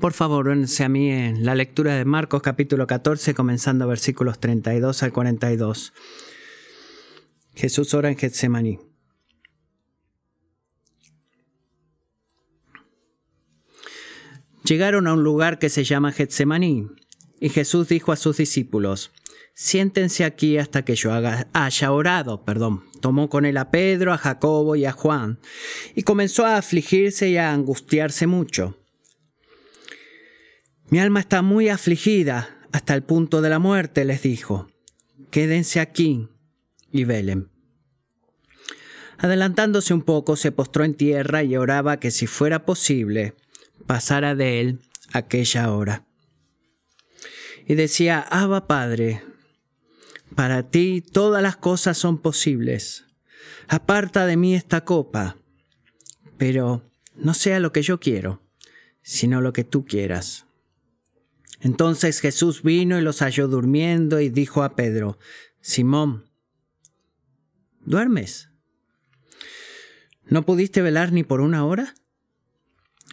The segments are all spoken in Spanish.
Por favor, únense a mí en la lectura de Marcos capítulo 14, comenzando versículos 32 al 42. Jesús ora en Getsemaní. Llegaron a un lugar que se llama Getsemaní, y Jesús dijo a sus discípulos, siéntense aquí hasta que yo haya orado, perdón. Tomó con él a Pedro, a Jacobo y a Juan, y comenzó a afligirse y a angustiarse mucho. Mi alma está muy afligida hasta el punto de la muerte, les dijo. Quédense aquí y velen. Adelantándose un poco, se postró en tierra y oraba que si fuera posible, pasara de él aquella hora. Y decía, Abba Padre, para ti todas las cosas son posibles. Aparta de mí esta copa, pero no sea lo que yo quiero, sino lo que tú quieras. Entonces Jesús vino y los halló durmiendo y dijo a Pedro, Simón, ¿duermes? ¿No pudiste velar ni por una hora?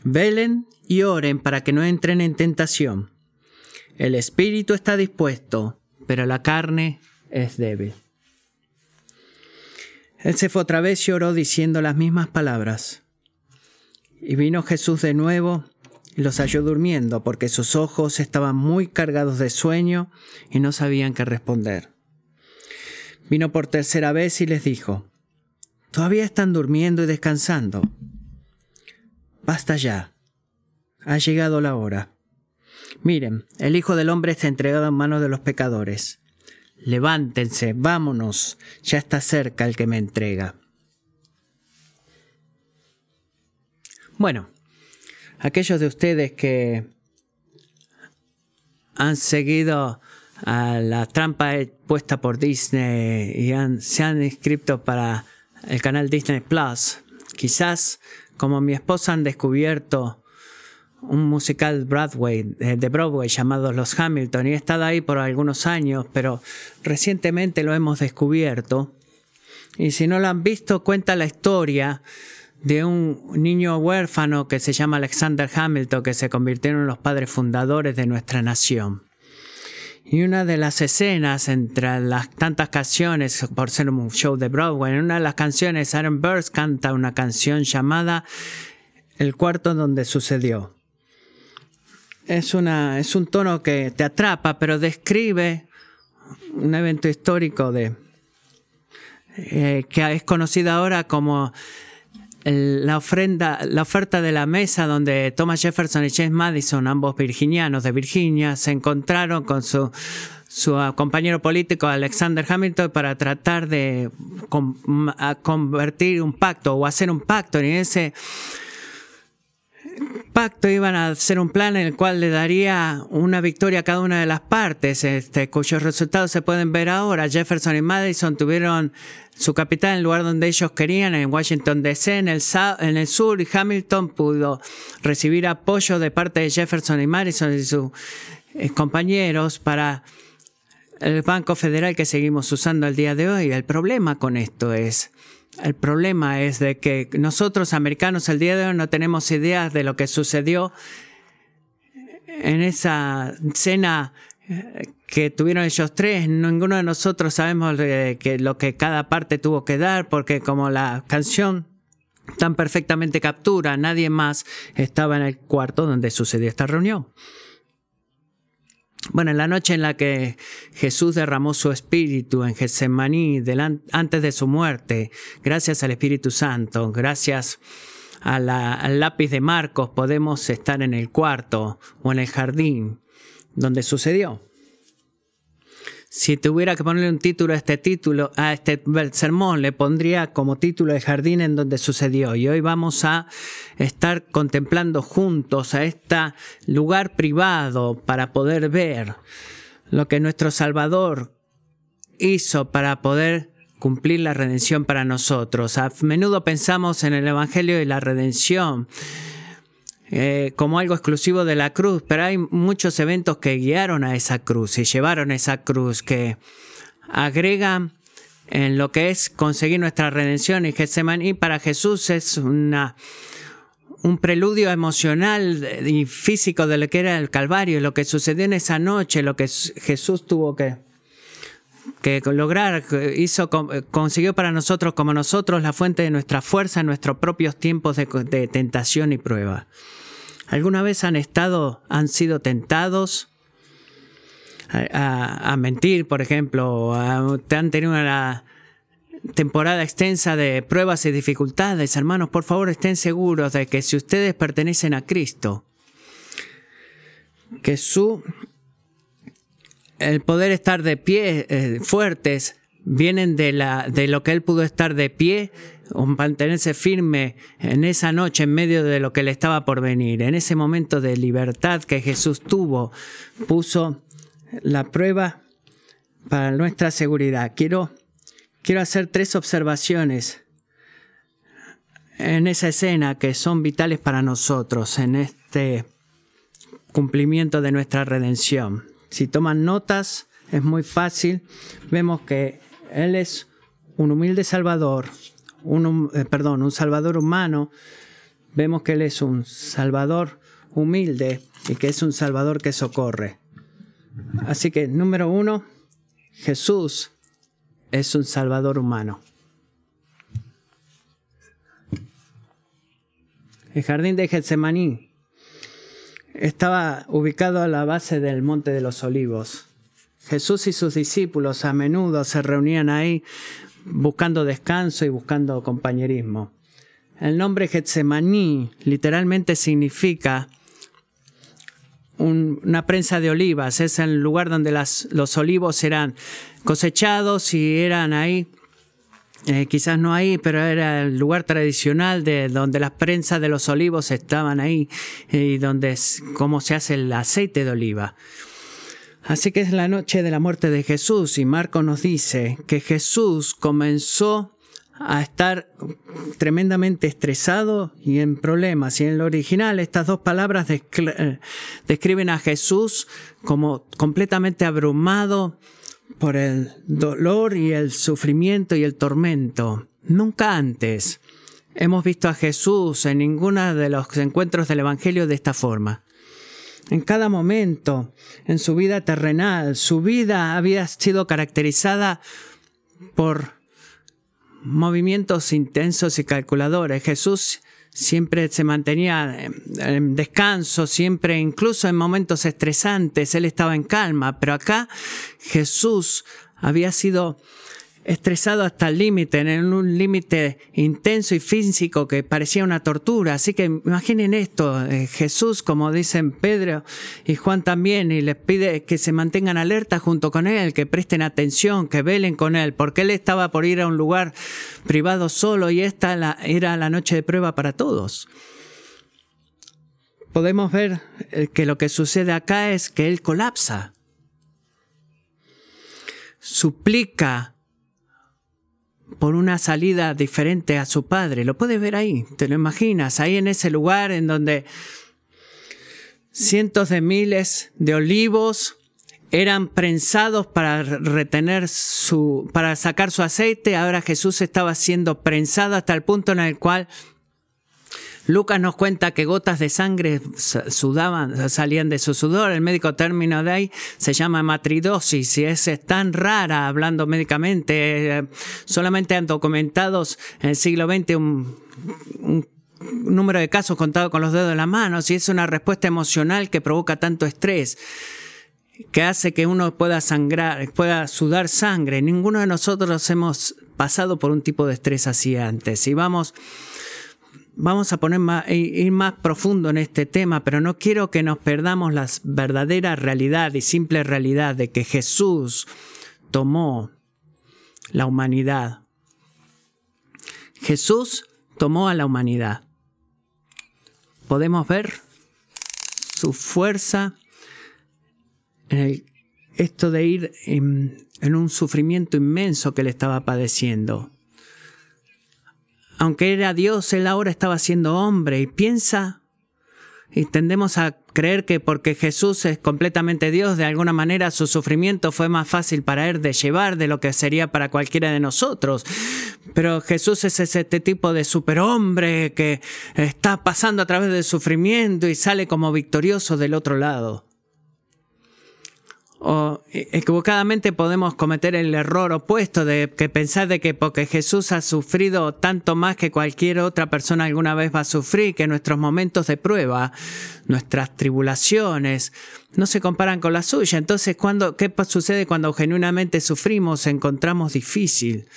Velen y oren para que no entren en tentación. El espíritu está dispuesto, pero la carne es débil. Él se fue otra vez y oró diciendo las mismas palabras. Y vino Jesús de nuevo los halló durmiendo porque sus ojos estaban muy cargados de sueño y no sabían qué responder. Vino por tercera vez y les dijo, Todavía están durmiendo y descansando. Basta ya. Ha llegado la hora. Miren, el Hijo del Hombre está entregado en manos de los pecadores. Levántense, vámonos, ya está cerca el que me entrega. Bueno, aquellos de ustedes que han seguido a la trampa puesta por Disney y se han inscrito para el canal Disney Plus, quizás como mi esposa han descubierto un musical Broadway, eh, de Broadway llamado Los Hamilton y he estado ahí por algunos años, pero recientemente lo hemos descubierto. Y si no lo han visto, cuenta la historia de un niño huérfano que se llama Alexander Hamilton, que se convirtieron en los padres fundadores de nuestra nación. Y una de las escenas entre las tantas canciones, por ser un show de Broadway, en una de las canciones Aaron Burst canta una canción llamada El cuarto donde sucedió. Es, una, es un tono que te atrapa, pero describe un evento histórico de, eh, que es conocido ahora como la ofrenda, la oferta de la mesa donde Thomas Jefferson y James Madison, ambos virginianos de Virginia, se encontraron con su, su compañero político Alexander Hamilton para tratar de convertir un pacto o hacer un pacto. Y ese pacto iban a hacer un plan en el cual le daría una victoria a cada una de las partes, este, cuyos resultados se pueden ver ahora. Jefferson y Madison tuvieron su capital en el lugar donde ellos querían, en Washington DC, en el, sur, y Hamilton pudo recibir apoyo de parte de Jefferson y Madison y sus eh, compañeros para el Banco Federal que seguimos usando al día de hoy. El problema con esto es el problema es de que nosotros americanos el día de hoy no tenemos ideas de lo que sucedió en esa cena eh, que tuvieron ellos tres. Ninguno de nosotros sabemos que lo que cada parte tuvo que dar porque como la canción tan perfectamente captura, nadie más estaba en el cuarto donde sucedió esta reunión. Bueno, en la noche en la que Jesús derramó su espíritu en Getsemaní antes de su muerte, gracias al Espíritu Santo, gracias al lápiz de Marcos, podemos estar en el cuarto o en el jardín donde sucedió. Si tuviera que ponerle un título a este título, a este sermón, le pondría como título el jardín en donde sucedió. Y hoy vamos a estar contemplando juntos a este lugar privado para poder ver lo que nuestro Salvador hizo para poder cumplir la redención para nosotros. A menudo pensamos en el Evangelio y la redención eh, como algo exclusivo de la cruz, pero hay muchos eventos que guiaron a esa cruz y llevaron a esa cruz que agregan en lo que es conseguir nuestra redención y Getsemaní. Para Jesús es una un preludio emocional y físico de lo que era el Calvario, lo que sucedió en esa noche, lo que Jesús tuvo que, que lograr, hizo, consiguió para nosotros como nosotros la fuente de nuestra fuerza en nuestros propios tiempos de, de tentación y prueba. ¿Alguna vez han estado, han sido tentados a, mentir, por ejemplo? ¿Han tenido una temporada extensa de pruebas y dificultades? Hermanos, por favor estén seguros de que si ustedes pertenecen a Cristo, que su el poder estar de pie eh, fuertes vienen de, la, de lo que él pudo estar de pie o mantenerse firme en esa noche en medio de lo que le estaba por venir. En ese momento de libertad que Jesús tuvo, puso la prueba para nuestra seguridad. Quiero, quiero hacer tres observaciones en esa escena que son vitales para nosotros en este cumplimiento de nuestra redención. Si toman notas, es muy fácil. Vemos que Él es un humilde Salvador, un, eh, perdón, un Salvador humano. Vemos que Él es un Salvador humilde y que es un Salvador que socorre. Así que, número uno, Jesús es un Salvador humano. El jardín de Getsemaní estaba ubicado a la base del Monte de los Olivos. Jesús y sus discípulos a menudo se reunían ahí buscando descanso y buscando compañerismo. El nombre Getsemaní literalmente significa una prensa de olivas. Es el lugar donde los olivos eran cosechados y eran ahí eh, quizás no ahí, pero era el lugar tradicional de donde las prensas de los olivos estaban ahí eh, y donde es cómo se hace el aceite de oliva. Así que es la noche de la muerte de Jesús y Marco nos dice que Jesús comenzó a estar tremendamente estresado y en problemas. Y en el original estas dos palabras eh, describen a Jesús como completamente abrumado, por el dolor y el sufrimiento y el tormento. Nunca antes hemos visto a Jesús en ninguno de los encuentros del Evangelio de esta forma. En cada momento, en su vida terrenal, su vida había sido caracterizada por movimientos intensos y calculadores. Jesús siempre se mantenía en descanso, siempre, incluso en momentos estresantes, él estaba en calma, pero acá Jesús había sido estresado hasta el límite, en un límite intenso y físico que parecía una tortura. Así que imaginen esto, eh, Jesús, como dicen Pedro y Juan también, y les pide que se mantengan alerta junto con él, que presten atención, que velen con él, porque él estaba por ir a un lugar privado solo y esta era la noche de prueba para todos. Podemos ver eh, que lo que sucede acá es que él colapsa, suplica por una salida diferente a su padre. Lo puedes ver ahí, te lo imaginas, ahí en ese lugar en donde cientos de miles de olivos eran prensados para retener su, para sacar su aceite. Ahora Jesús estaba siendo prensado hasta el punto en el cual Lucas nos cuenta que gotas de sangre sudaban, salían de su sudor. El médico término de ahí se llama matridosis y es, tan rara hablando médicamente. Eh, solamente han documentados en el siglo XX un, número de casos contados con los dedos de la mano y es una respuesta emocional que provoca tanto estrés que hace que uno pueda sangrar, pueda sudar sangre. Ninguno de nosotros hemos pasado por un tipo de estrés así antes. Y vamos vamos a poner más, ir más profundo en este tema, pero no quiero que nos perdamos la verdadera realidad y simple realidad de que Jesús tomó la humanidad. Jesús tomó a la humanidad. Podemos ver su fuerza en esto de ir en un sufrimiento inmenso que le estaba padeciendo aunque era Dios, Él ahora estaba siendo hombre y piensa y tendemos a creer que porque Jesús es completamente Dios, de alguna manera su sufrimiento fue más fácil para Él de llevar de lo que sería para cualquiera de nosotros. Pero Jesús es este tipo de superhombre que está pasando a través del sufrimiento y sale como victorioso del otro lado. O equivocadamente podemos cometer el error opuesto de que pensar de que porque Jesús ha sufrido tanto más que cualquier otra persona alguna vez va a sufrir, que nuestros momentos de prueba, nuestras tribulaciones, no se comparan con la suya. Entonces, cuando, ¿qué sucede cuando genuinamente sufrimos? Encontramos difícil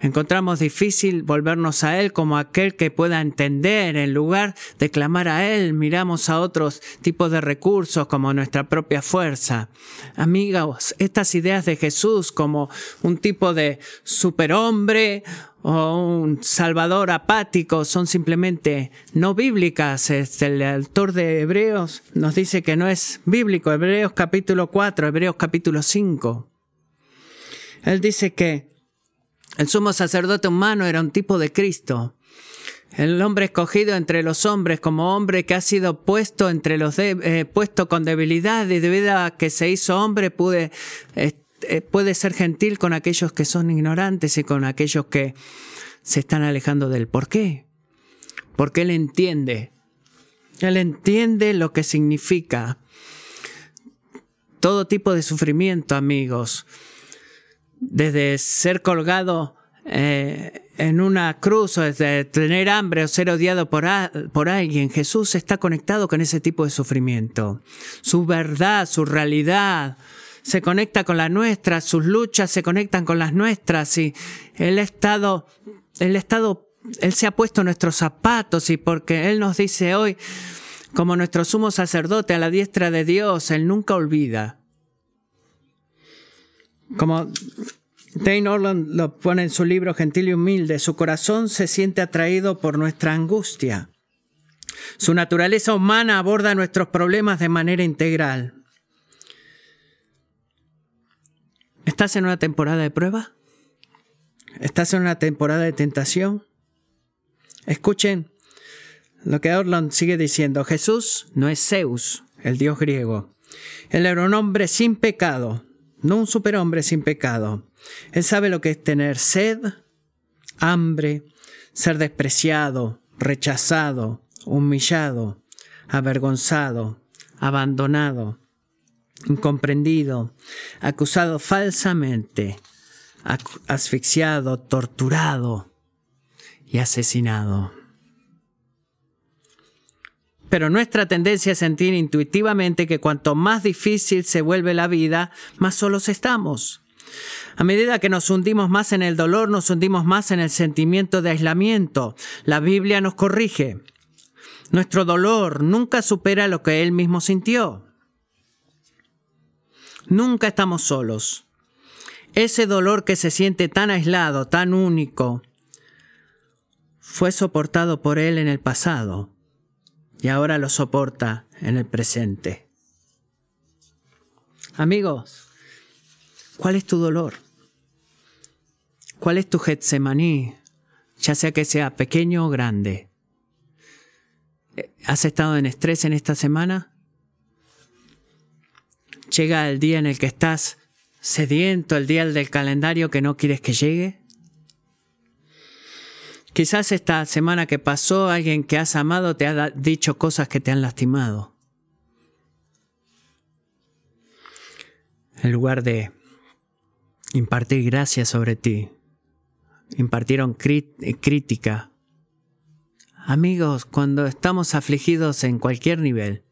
Encontramos difícil volvernos a Él como aquel que pueda entender. En lugar de clamar a Él, miramos a otros tipos de recursos como nuestra propia fuerza. Amigos, estas ideas de Jesús como un tipo de superhombre o un salvador apático son simplemente no bíblicas. Este, el autor de Hebreos nos dice que no es bíblico. Hebreos capítulo 4, Hebreos capítulo 5. Él dice que el sumo sacerdote humano era un tipo de Cristo. El hombre escogido entre los hombres como hombre que ha sido puesto entre los eh, puesto con debilidad y debido a que se hizo hombre eh, puede ser gentil con aquellos que son ignorantes y con aquellos que se están alejando del por qué. Porque él entiende. Él entiende lo que significa todo tipo de sufrimiento, amigos desde ser colgado eh, en una cruz o desde tener hambre o ser odiado por, por alguien, Jesús está conectado con ese tipo de sufrimiento. Su verdad, su realidad se conecta con la nuestra, sus luchas se conectan con las nuestras y ha estado, ha estado, Él se ha puesto nuestros zapatos y porque Él nos dice hoy, como nuestro sumo sacerdote a la diestra de Dios, Él nunca olvida. Como Dane Orland lo pone en su libro Gentil y Humilde, su corazón se siente atraído por nuestra angustia. Su naturaleza humana aborda nuestros problemas de manera integral. ¿Estás en una temporada de prueba? ¿Estás en una temporada de tentación? Escuchen lo que Orland sigue diciendo. Jesús no es Zeus, el dios griego. Él era un hombre sin pecado, no un superhombre sin pecado. Él sabe lo que es tener sed, hambre, ser despreciado, rechazado, humillado, avergonzado, abandonado, incomprendido, acusado falsamente, asfixiado, torturado y asesinado. Pero nuestra tendencia es sentir intuitivamente que cuanto más difícil se vuelve la vida, más solos estamos. A medida que nos hundimos más en el dolor, nos hundimos más en el sentimiento de aislamiento. La Biblia nos corrige. Nuestro dolor nunca supera lo que Él mismo sintió. Nunca estamos solos. Ese dolor que se siente tan aislado, tan único, fue soportado por Él en el pasado y ahora lo soporta en el presente. Amigos, ¿cuál es tu dolor? ¿Cuál es tu Getsemaní? Ya sea que sea pequeño o grande. ¿Has estado en estrés en esta semana? ¿Llega el día en el que estás sediento, el día del calendario que no quieres que llegue? Quizás esta semana que pasó alguien que has amado te ha dicho cosas que te han lastimado. En lugar de impartir gracia sobre ti, impartieron crítica. Amigos, cuando estamos afligidos en cualquier nivel,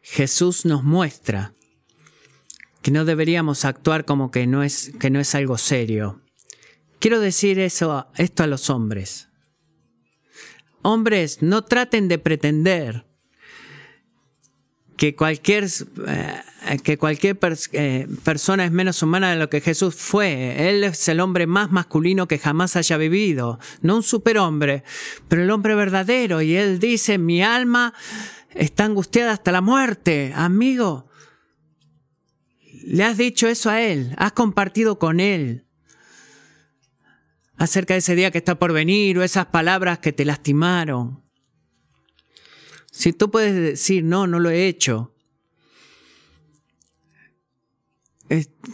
Jesús nos muestra que no deberíamos actuar como que no es, que no es algo serio, Quiero decir eso, esto a los hombres. Hombres, no traten de pretender que cualquier, eh, que cualquier eh, persona es menos humana de lo que Jesús fue. Él es el hombre más masculino que jamás haya vivido. No un superhombre, pero el hombre verdadero. Y él dice, mi alma está angustiada hasta la muerte. Amigo, le has dicho eso a él, has compartido con él acerca de ese día que está por venir o esas palabras que te lastimaron. Si tú puedes decir, no, no lo he hecho,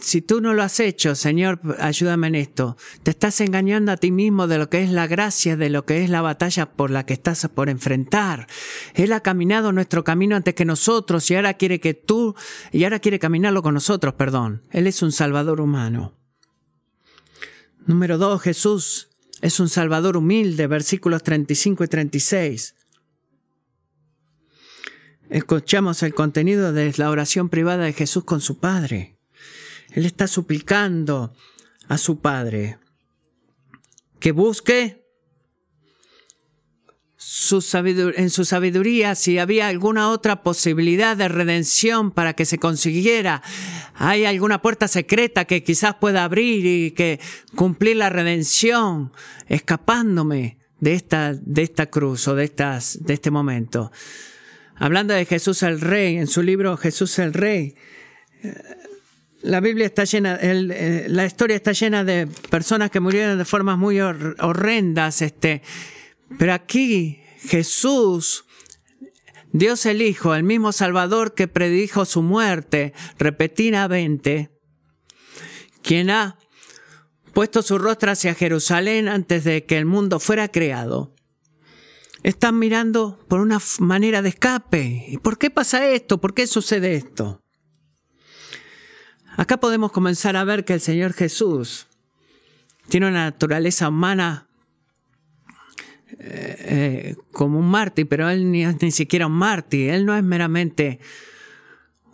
si tú no lo has hecho, Señor, ayúdame en esto. Te estás engañando a ti mismo de lo que es la gracia, de lo que es la batalla por la que estás por enfrentar. Él ha caminado nuestro camino antes que nosotros y ahora quiere que tú, y ahora quiere caminarlo con nosotros, perdón. Él es un salvador humano. Número dos, Jesús es un salvador humilde, versículos 35 y 36. Escuchamos el contenido de la oración privada de Jesús con su Padre. Él está suplicando a su Padre que busque en su sabiduría si había alguna otra posibilidad de redención para que se consiguiera. Hay alguna puerta secreta que quizás pueda abrir y que cumplir la redención escapándome de esta, de esta cruz o de, estas, de este momento. Hablando de Jesús el Rey, en su libro Jesús el Rey, la Biblia está llena, eh, la historia está llena de personas que murieron de formas muy horrendas, este, pero aquí Jesús, Dios el Hijo, el mismo Salvador que predijo su muerte repetidamente, quien ha puesto su rostro hacia Jerusalén antes de que el mundo fuera creado, están mirando por una manera de escape. ¿Y por qué pasa esto? ¿Por qué sucede esto? Acá podemos comenzar a ver que el Señor Jesús tiene una naturaleza humana eh, eh, como un mártir, pero él ni ni siquiera un mártir, él no es meramente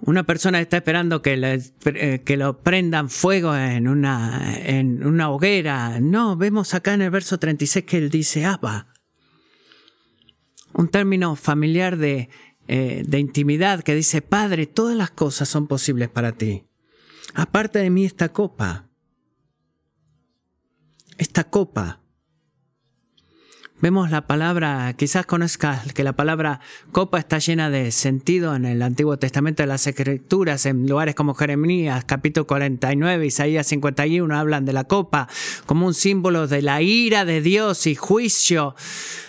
una persona que está esperando que, eh, que lo prendan fuego en una, en una hoguera. No, vemos acá en el verso 36 que él dice Abba. Un término familiar de, de intimidad que dice, Padre, todas las cosas son posibles para ti. Aparte de mí esta copa. Esta copa. Vemos la palabra, quizás conozcas que la palabra copa está llena de sentido en el Antiguo Testamento de las Escrituras, en lugares como Jeremías, capítulo 49, Isaías 51, hablan de la copa como un símbolo de la ira de Dios y juicio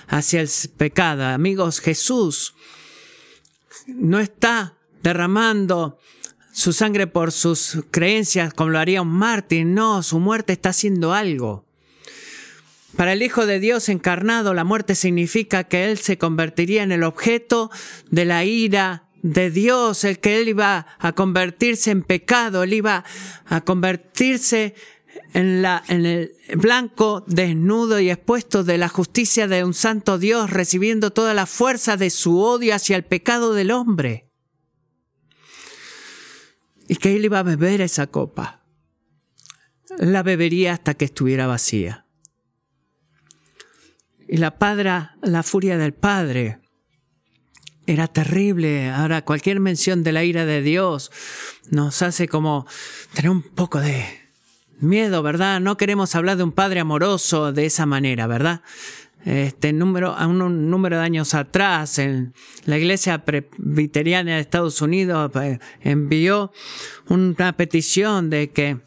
hacia el pecado. Amigos, Jesús no está derramando su sangre por sus creencias como lo haría un mártir. No, su muerte está haciendo algo. Para el Hijo de Dios encarnado, la muerte significa que Él se convertiría en el objeto de la ira de Dios, el que Él iba a convertirse en pecado, Él iba a convertirse en, la, en el blanco desnudo y expuesto de la justicia de un santo Dios, recibiendo toda la fuerza de su odio hacia el pecado del hombre y que él iba a beber esa copa. La bebería hasta que estuviera vacía. Y la padra, la furia del padre era terrible. Ahora cualquier mención de la ira de Dios nos hace como tener un poco de miedo, ¿verdad? No queremos hablar de un padre amoroso de esa manera, ¿verdad? este número, a un, número de años atrás, en la iglesia presbiteriana de Estados Unidos eh, envió una petición de que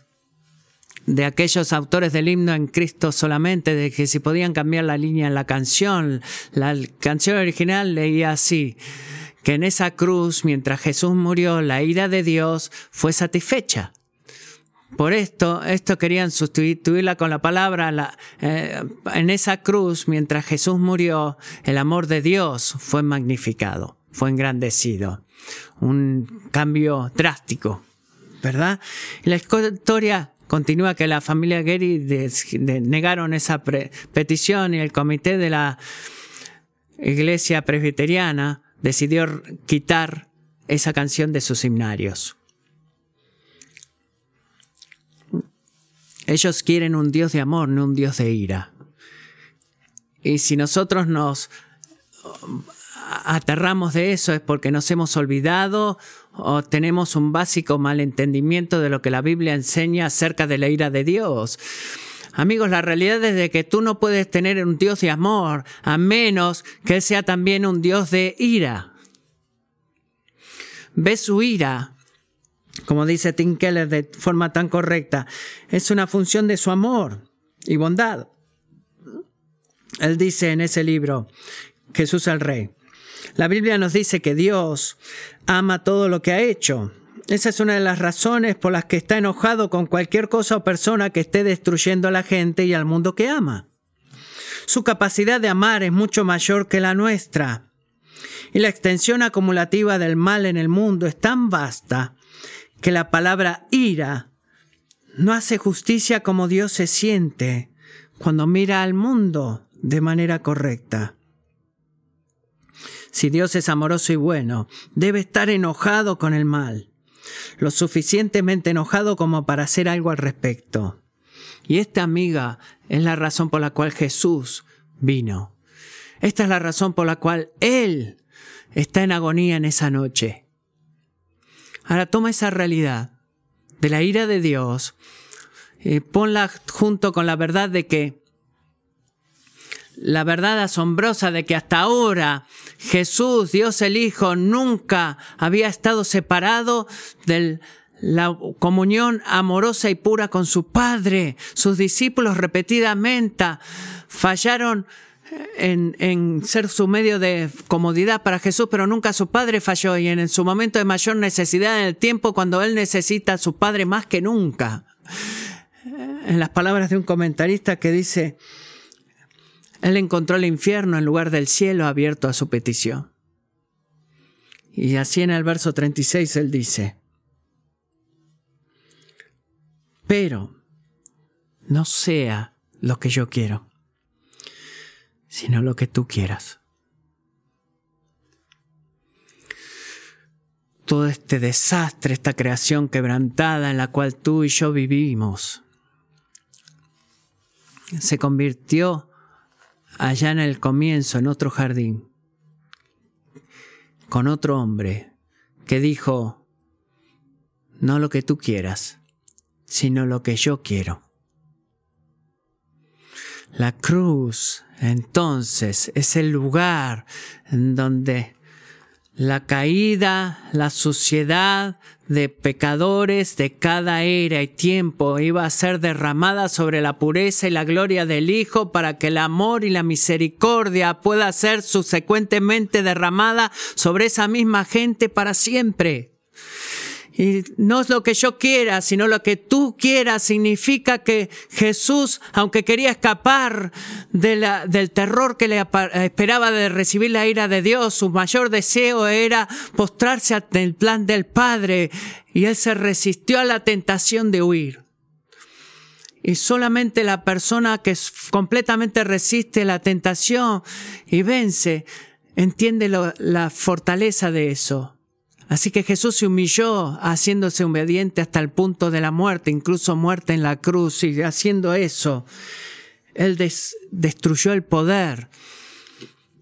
de aquellos autores del himno en Cristo solamente, de que si podían cambiar la línea en la canción. La canción original leía así, que en esa cruz, mientras Jesús murió, la ira de Dios fue satisfecha. Por esto, esto querían sustituirla con la palabra, eh, en esa cruz, mientras Jesús murió, el amor de Dios fue magnificado, fue engrandecido. Un cambio drástico, ¿verdad? La historia continúa que la familia Gary negaron esa petición y el comité de la iglesia presbiteriana decidió quitar esa canción de sus himnarios. Ellos quieren un Dios de amor, no un Dios de ira. Y si nosotros nos um, aterramos de eso es porque nos hemos olvidado o tenemos un básico malentendimiento de lo que la Biblia enseña acerca de la ira de Dios. Amigos, la realidad es de que tú no puedes tener un Dios de amor a menos que Él sea también un Dios de ira. Ves su ira como dice Tim Keller de forma tan correcta, es una función de su amor y bondad. Él dice en ese libro, Jesús el Rey, La Biblia nos dice que Dios ama todo lo que ha hecho. Esa es una de las razones por las que está enojado con cualquier cosa o persona que esté destruyendo a la gente y al mundo que ama. Su capacidad de amar es mucho mayor que la nuestra. Y la extensión acumulativa del mal en el mundo es tan vasta que la palabra ira no hace justicia como Dios se siente cuando mira al mundo de manera correcta. Si Dios es amoroso y bueno, debe estar enojado con el mal, lo suficientemente enojado como para hacer algo al respecto. Y esta amiga es la razón por la cual Jesús vino. Esta es la razón por la cual Él está en agonía en esa noche. Ahora toma esa realidad de la ira de Dios y ponla junto con la verdad de que la verdad asombrosa de que hasta ahora Jesús, Dios el Hijo, nunca había estado separado de la comunión amorosa y pura con su Padre. Sus discípulos repetidamente fallaron en, en, ser su medio de comodidad para Jesús, pero nunca su Padre falló y en su momento de mayor necesidad, en el tiempo cuando Él necesita a su Padre más que nunca. En las palabras de un comentarista que dice, él encontró el infierno en lugar del cielo abierto a su petición. Y así en el verso 36 él dice, pero no sea lo que yo quiero, sino lo que tú quieras. Todo este desastre, esta creación quebrantada en la cual tú y yo vivimos, se convirtió allá en el comienzo, en otro jardín, con otro hombre que dijo, no lo que tú quieras, sino lo que yo quiero. La cruz, entonces, es el lugar en donde la caída, la suciedad de pecadores de cada era y tiempo iba a ser derramada sobre la pureza y la gloria del Hijo para que el amor y la misericordia pueda ser subsecuentemente derramada sobre esa misma gente para siempre. Y no es lo que yo quiera, sino lo que tú quieras. Significa que Jesús, aunque quería escapar de del terror que le esperaba de recibir la ira de Dios, su mayor deseo era postrarse ante el plan del Padre. Y él se resistió a la tentación de huir. Y solamente la persona que completamente resiste la tentación y vence, entiende la fortaleza de eso. Así que Jesús se humilló haciéndose obediente hasta el punto de la muerte, incluso muerte en la cruz, y haciendo eso, Él destruyó el poder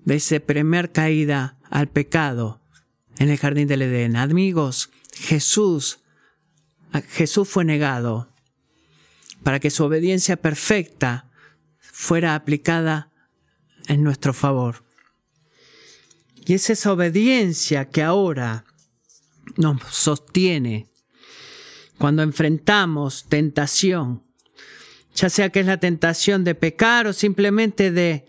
de esa primer caída al pecado en el jardín del Edén. Amigos, Jesús, Jesús fue negado para que su obediencia perfecta fuera aplicada en nuestro favor. Y es esa obediencia que ahora nos sostiene cuando enfrentamos tentación, ya sea que es la tentación de pecar o simplemente de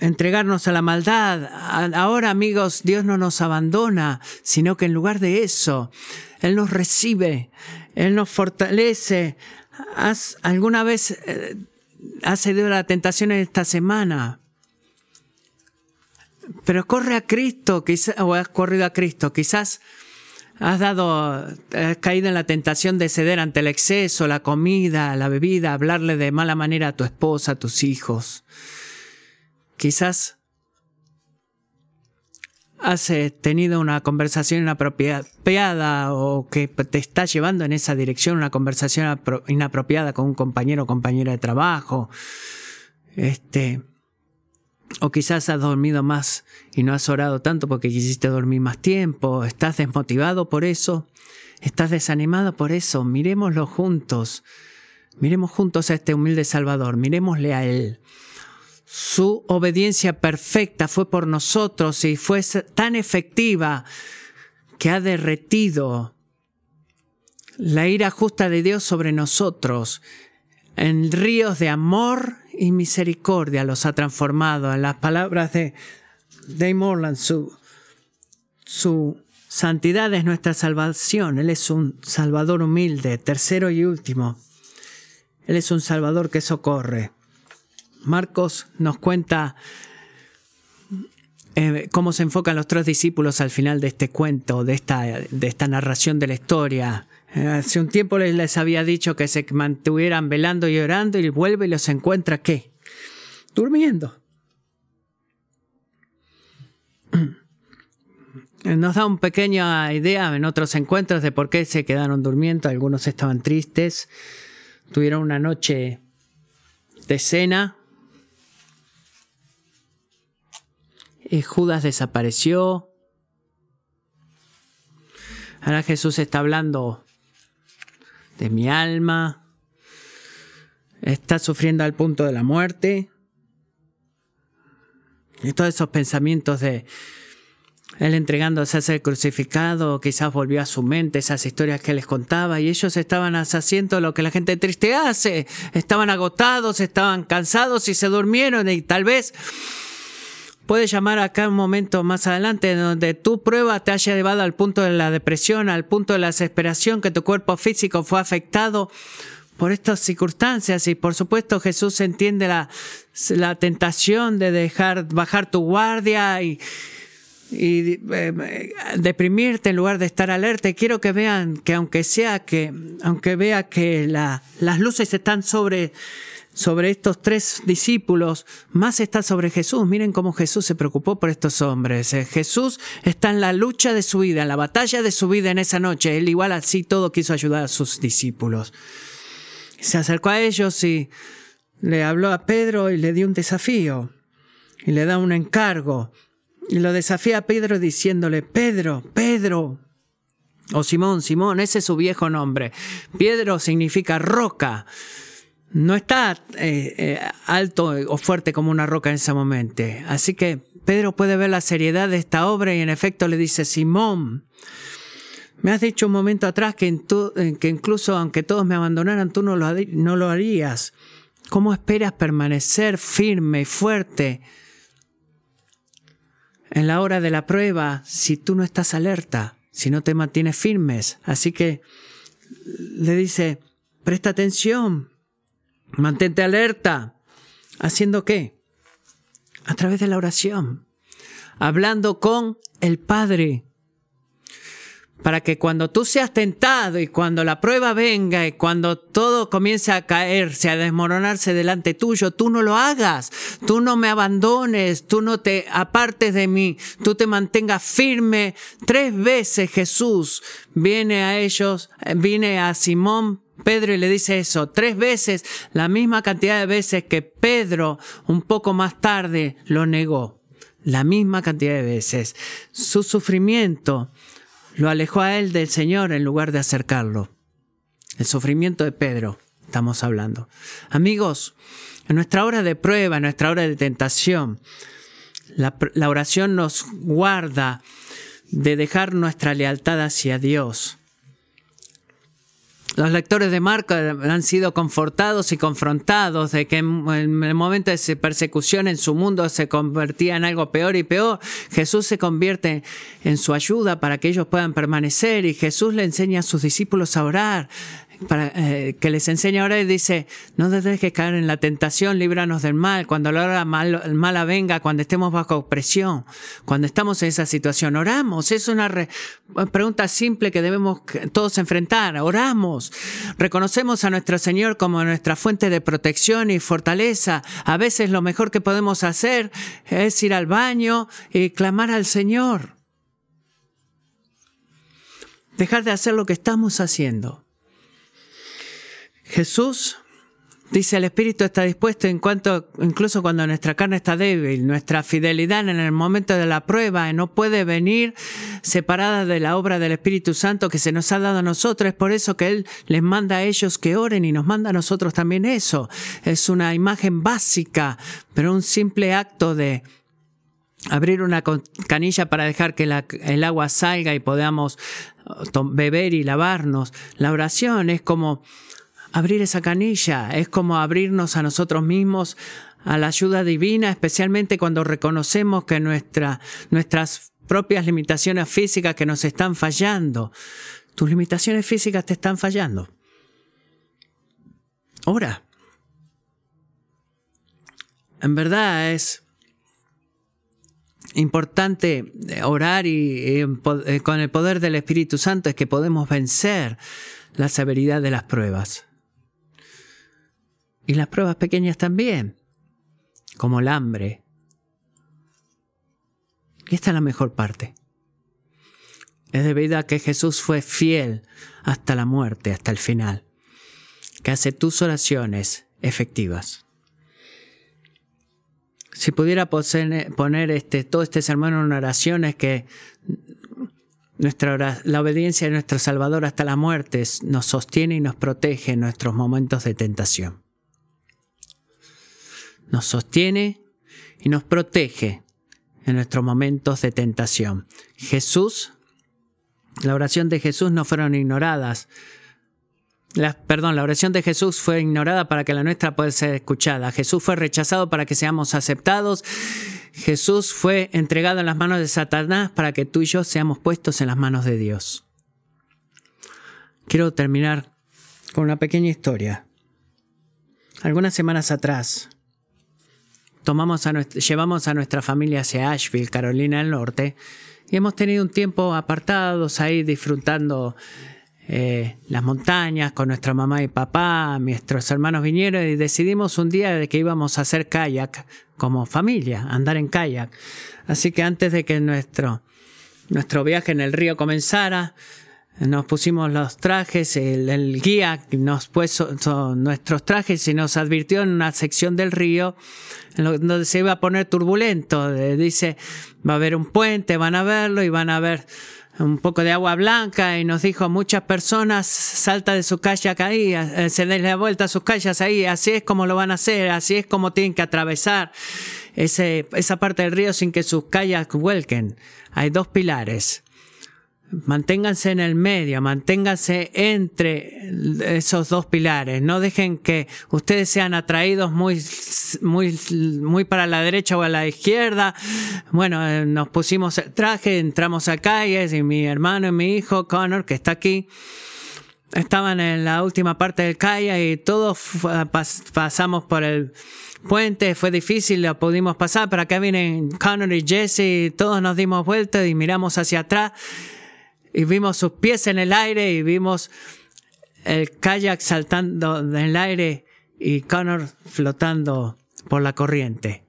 entregarnos a la maldad. Ahora, amigos, Dios no nos abandona, sino que en lugar de eso, Él nos recibe, Él nos fortalece. ¿Has, ¿Alguna vez eh, has cedido a la tentación en esta semana? Pero corre a Cristo, quizás, o has corrido a Cristo, quizás has dado, has caído en la tentación de ceder ante el exceso, la comida, la bebida, hablarle de mala manera a tu esposa, a tus hijos. Quizás has eh, tenido una conversación inapropiada o que te está llevando en esa dirección, una conversación inapropiada con un compañero o compañera de trabajo. Este, o quizás has dormido más y no has orado tanto porque quisiste dormir más tiempo. ¿Estás desmotivado por eso? ¿Estás desanimado por eso? Miremoslo juntos. Miremos juntos a este humilde Salvador. Miremosle a Él. Su obediencia perfecta fue por nosotros y fue tan efectiva que ha derretido la ira justa de Dios sobre nosotros en ríos de amor y misericordia los ha transformado. En las palabras de Dave Morland, su, su santidad es nuestra salvación. Él es un salvador humilde, tercero y último. Él es un salvador que socorre. Marcos nos cuenta eh, cómo se enfocan los tres discípulos al final de este cuento, de esta, de esta narración de la historia. Eh, hace un tiempo les, había dicho que se mantuvieran velando y orando y vuelve y los encuentra ¿qué? Durmiendo. Nos da una pequeña idea en otros encuentros de por qué se quedaron durmiendo. Algunos estaban tristes, tuvieron una noche de cena y Judas desapareció. Ahora Jesús está hablando de mi alma. Está sufriendo al punto de la muerte. Y todos esos pensamientos de él entregándose a ser crucificado, quizás volvió a su mente esas historias que les contaba y ellos estaban haciendo lo que la gente triste hace. Estaban agotados, estaban cansados y se durmieron y tal vez puede llamar acá un momento más adelante donde tu prueba te haya llevado al punto de la depresión, al punto de la desesperación, que tu cuerpo físico fue afectado por estas circunstancias y por supuesto Jesús entiende la, la tentación de dejar bajar tu guardia y, eh, deprimirte en lugar de estar alerta. Quiero que vean que aunque sea que, aunque vea que la, las luces están sobre sobre estos tres discípulos, más está sobre Jesús. Miren cómo Jesús se preocupó por estos hombres. Eh, Jesús está en la lucha de su vida, en la batalla de su vida en esa noche. Él igual así todo quiso ayudar a sus discípulos. Se acercó a ellos y le habló a Pedro y le dio un desafío. Y le da un encargo. Y lo desafía a Pedro diciéndole, Pedro, Pedro. O Simón, Simón, ese es su viejo nombre. Pedro significa roca no está eh, eh, alto o fuerte como una roca en ese momento. Así que Pedro puede ver la seriedad de esta obra y en efecto le dice, Simón, me has dicho un momento atrás que, que incluso aunque todos me abandonaran, tú no lo, no lo harías. ¿Cómo esperas permanecer firme y fuerte en la hora de la prueba si tú no estás alerta, si no te mantienes firmes? Así que le dice, presta atención, Mantente alerta. ¿Haciendo qué? A través de la oración. Hablando con el Padre. Para que cuando tú seas tentado y cuando la prueba venga y cuando todo comience a caerse, a desmoronarse delante tuyo, tú no lo hagas. Tú no me abandones, tú no te apartes de mí, tú te mantengas firme. Tres veces Jesús viene a ellos, viene a Simón Pedro y le dice eso tres veces, la misma cantidad de veces que Pedro un poco más tarde lo negó. La misma cantidad de veces. Su sufrimiento lo alejó a él del Señor en lugar de acercarlo. El sufrimiento de Pedro, estamos hablando. Amigos, en nuestra hora de prueba, en nuestra hora de tentación, la, la oración nos guarda de dejar nuestra lealtad hacia Dios los lectores de Marco han sido confortados y confrontados de que en el momento de persecución en su mundo se convertía en algo peor y peor. Jesús se convierte en su ayuda para que ellos puedan permanecer y Jesús le enseña a sus discípulos a orar para, eh, que les enseña ahora y dice, no que caer en la tentación, líbranos del mal, cuando la hora mal, mala venga, cuando estemos bajo opresión, cuando estamos en esa situación, oramos, es una pregunta simple que debemos todos enfrentar, oramos, reconocemos a nuestro Señor como nuestra fuente de protección y fortaleza, a veces lo mejor que podemos hacer es ir al baño y clamar al Señor. Dejar de hacer lo que estamos haciendo Jesús dice el Espíritu está dispuesto en cuanto, incluso cuando nuestra carne está débil, nuestra fidelidad en el momento de la prueba no puede venir separada de la obra del Espíritu Santo que se nos ha dado a nosotros. Es por eso que Él les manda a ellos que oren y nos manda a nosotros también eso. Es una imagen básica, pero un simple acto de abrir una canilla para dejar que el agua salga y podamos beber y lavarnos. La oración es como abrir esa canilla, es como abrirnos a nosotros mismos a la ayuda divina, especialmente cuando reconocemos que nuestra, nuestras propias limitaciones físicas que nos están fallando. Tus limitaciones físicas te están fallando. Ora. En verdad es importante orar y, eh, con el poder del Espíritu Santo es que podemos vencer la severidad de las pruebas. Y las pruebas pequeñas también, como el hambre. Y esta es la mejor parte. Es debido a que Jesús fue fiel hasta la muerte, hasta el final, que hace tus oraciones efectivas. Si pudiera poner este, todo este sermón en una oración es que nuestra, la obediencia de nuestro Salvador hasta la muerte nos sostiene y nos protege en nuestros momentos de tentación. Nos sostiene y nos protege en nuestros momentos de tentación. Jesús la oración de Jesús no fueron ignoradas. La, perdón, la oración de Jesús fue ignorada para que la nuestra pueda ser escuchada. Jesús fue rechazado para que seamos aceptados. Jesús fue entregado en las manos de Satanás para que tú y yo seamos puestos en las manos de Dios. Quiero terminar con una pequeña historia. Algunas semanas atrás, tomamos a llevamos a nuestra familia hacia Asheville, Carolina del Norte, y hemos tenido un tiempo apartados ahí disfrutando eh, las montañas con nuestra mamá y papá, nuestros hermanos vinieron y decidimos un día de que íbamos a hacer kayak como familia, andar en kayak. Así que antes de que nuestro, nuestro viaje en el río comenzara, nos pusimos los trajes, el, guía nos puso nuestros trajes y nos advirtió en una sección del río donde se iba a poner turbulento. Dice, va a haber un puente, van a verlo y van a ver un poco de agua blanca y nos dijo muchas personas salta de su kayak ahí, eh, se les da vuelta a sus calles ahí, así es como lo van a hacer, así es como tienen que atravesar ese, esa parte del río sin que sus kayaks vuelquen. Hay dos pilares Manténganse en el medio, manténganse entre esos dos pilares. No dejen que ustedes sean atraídos muy, muy, muy para la derecha o a la izquierda. Bueno, eh, nos pusimos el traje, entramos a calles y mi hermano y mi hijo Connor, que está aquí, estaban en la última parte del calle y todos pasamos por el puente, fue difícil, lo pudimos pasar, pero acá vienen Connor y Jesse, todos nos dimos vuelta y miramos hacia atrás y vimos sus pies en el aire y vimos el kayak saltando en el aire y Connor flotando por la corriente.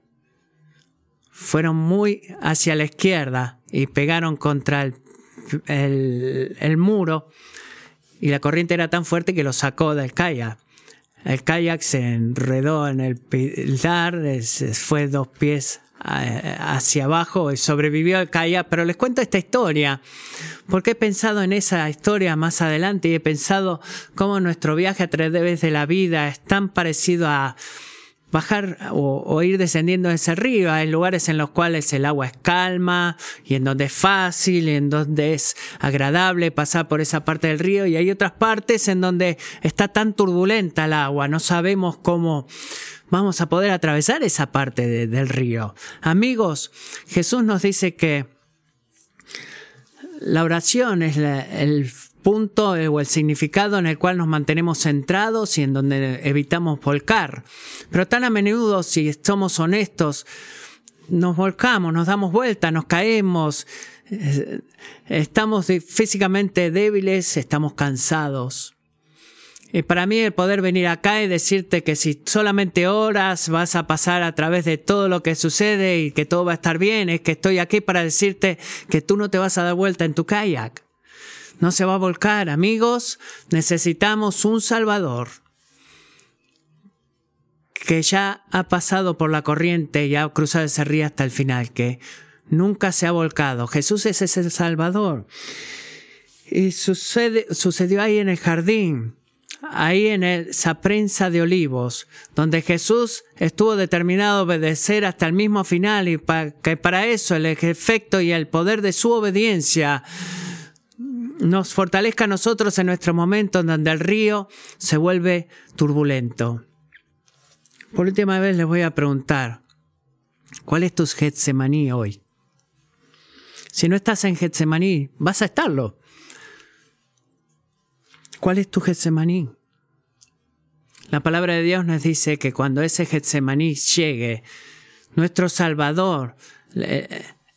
Fueron muy hacia la izquierda y pegaron contra el, el, muro y la corriente era tan fuerte que lo sacó del kayak. El kayak se enredó en el pilar, fue dos pies hacia abajo y sobrevivió al kayak, pero les cuento esta historia porque he pensado en esa historia más adelante y he pensado cómo nuestro viaje a través de la vida es tan parecido a bajar o, ir descendiendo ese río. Hay lugares en los cuales el agua es calma y en donde es fácil y en donde es agradable pasar por esa parte del río y hay otras partes en donde está tan turbulenta el agua, no sabemos cómo vamos a poder atravesar esa parte del río. Amigos, Jesús nos dice que la oración es el punto o el significado en el cual nos mantenemos centrados y en donde evitamos volcar. Pero tan a menudo, si somos honestos, nos volcamos, nos damos vuelta, nos caemos, eh, estamos físicamente débiles, estamos cansados. Y para mí el poder venir acá y decirte que si solamente oras vas a pasar a través de todo lo que sucede y que todo va a estar bien, es que estoy aquí para decirte que tú no te vas a dar vuelta en tu kayak. No se va a volcar, amigos. Necesitamos un Salvador que ya ha pasado por la corriente y ha cruzado ese río hasta el final, que nunca se ha volcado. Jesús es ese Salvador. Y sucede, sucedió ahí en el jardín ahí en esa prensa de olivos, donde Jesús estuvo determinado a obedecer hasta el mismo final y que para eso el efecto y el poder de su obediencia nos fortalezca a nosotros en nuestro momento donde el río se vuelve turbulento. Por última vez les voy a preguntar, ¿cuál es tu Getsemaní hoy? Si no estás en Getsemaní, vas a estarlo. ¿Cuál es tu Getsemaní? La palabra de Dios nos dice que cuando ese Getsemaní llegue, nuestro Salvador,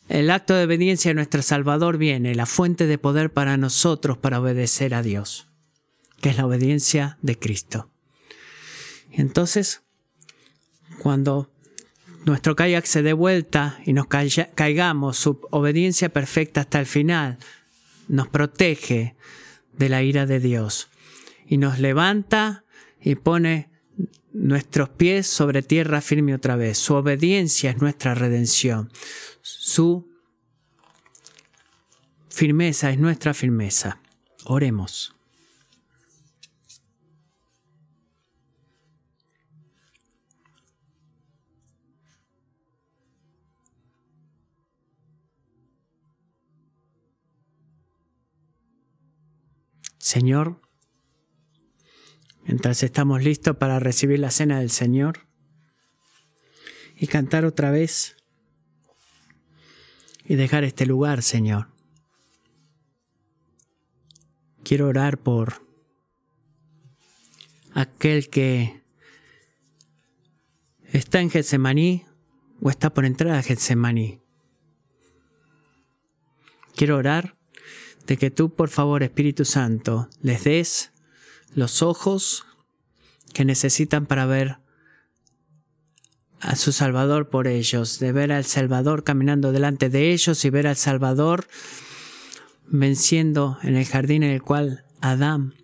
el acto de obediencia de nuestro Salvador viene, la fuente de poder para nosotros para obedecer a Dios, que es la obediencia de Cristo. Entonces, cuando nuestro kayak se dé vuelta y nos caigamos, su obediencia perfecta hasta el final nos protege de la ira de Dios y nos levanta y pone nuestros pies sobre tierra firme otra vez. Su obediencia es nuestra redención. Su firmeza es nuestra firmeza. Oremos. Señor, mientras estamos listos para recibir la cena del Señor y cantar otra vez y dejar este lugar, Señor. Quiero orar por aquel que está en Getsemaní o está por entrar a Getsemaní. Quiero orar de que tú, por favor, Espíritu Santo, les des los ojos que necesitan para ver a su Salvador por ellos, de ver al Salvador caminando delante de ellos y ver al Salvador venciendo en el jardín en el cual Adán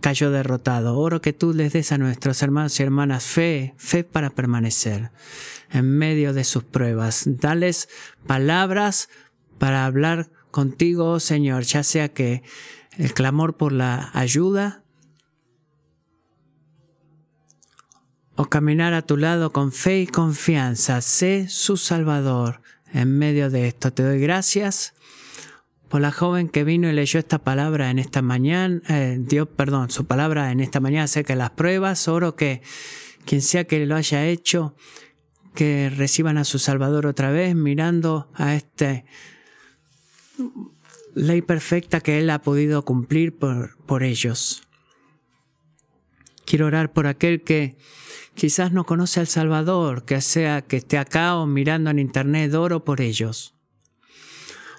cayó derrotado. Oro que tú les des a nuestros hermanos y hermanas fe, fe para permanecer en medio de sus pruebas. Dales palabras para hablar contigo, Señor, ya sea que el clamor por la ayuda o caminar a tu lado con fe y confianza. Sé su Salvador en medio de esto. Te doy gracias por la joven que vino y leyó esta palabra en esta mañana, eh, Dios, perdón, su palabra en esta mañana acerca de las pruebas. Oro que quien sea que lo haya hecho, que reciban a su Salvador otra vez, mirando a este ley perfecta que Él ha podido cumplir por, por ellos. Quiero orar por aquel que quizás no conoce al Salvador, que sea que esté acá o mirando en internet, oro por ellos.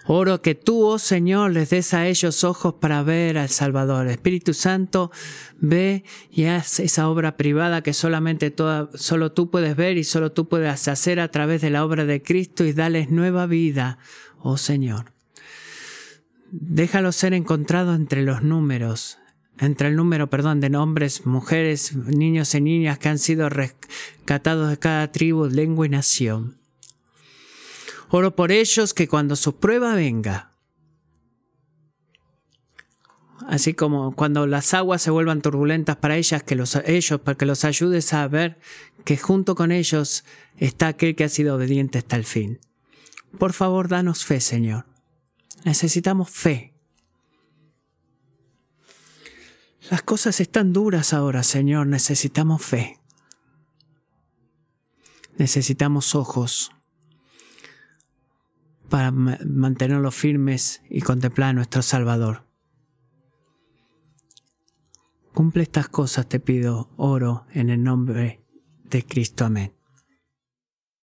Oro que tú, oh Señor, les des a ellos ojos para ver al Salvador. Espíritu Santo, ve y haz esa obra privada que solamente toda, solo tú puedes ver y solo tú puedes hacer a través de la obra de Cristo y dales nueva vida, oh Señor. Déjalo ser encontrado entre los números, entre el número, perdón, de hombres, mujeres, niños y niñas que han sido rescatados de cada tribu, lengua y nación. Oro por ellos que cuando su prueba venga, así como cuando las aguas se vuelvan turbulentas para ellas, que los, ellos, para que los ayudes a ver que junto con ellos está aquel que ha sido obediente hasta el fin. Por favor, danos fe, Señor. Necesitamos fe. Las cosas están duras ahora, Señor. Necesitamos fe. Necesitamos ojos para mantenerlos firmes y contemplar a nuestro Salvador. Cumple estas cosas, te pido, oro en el nombre de Cristo. Amén.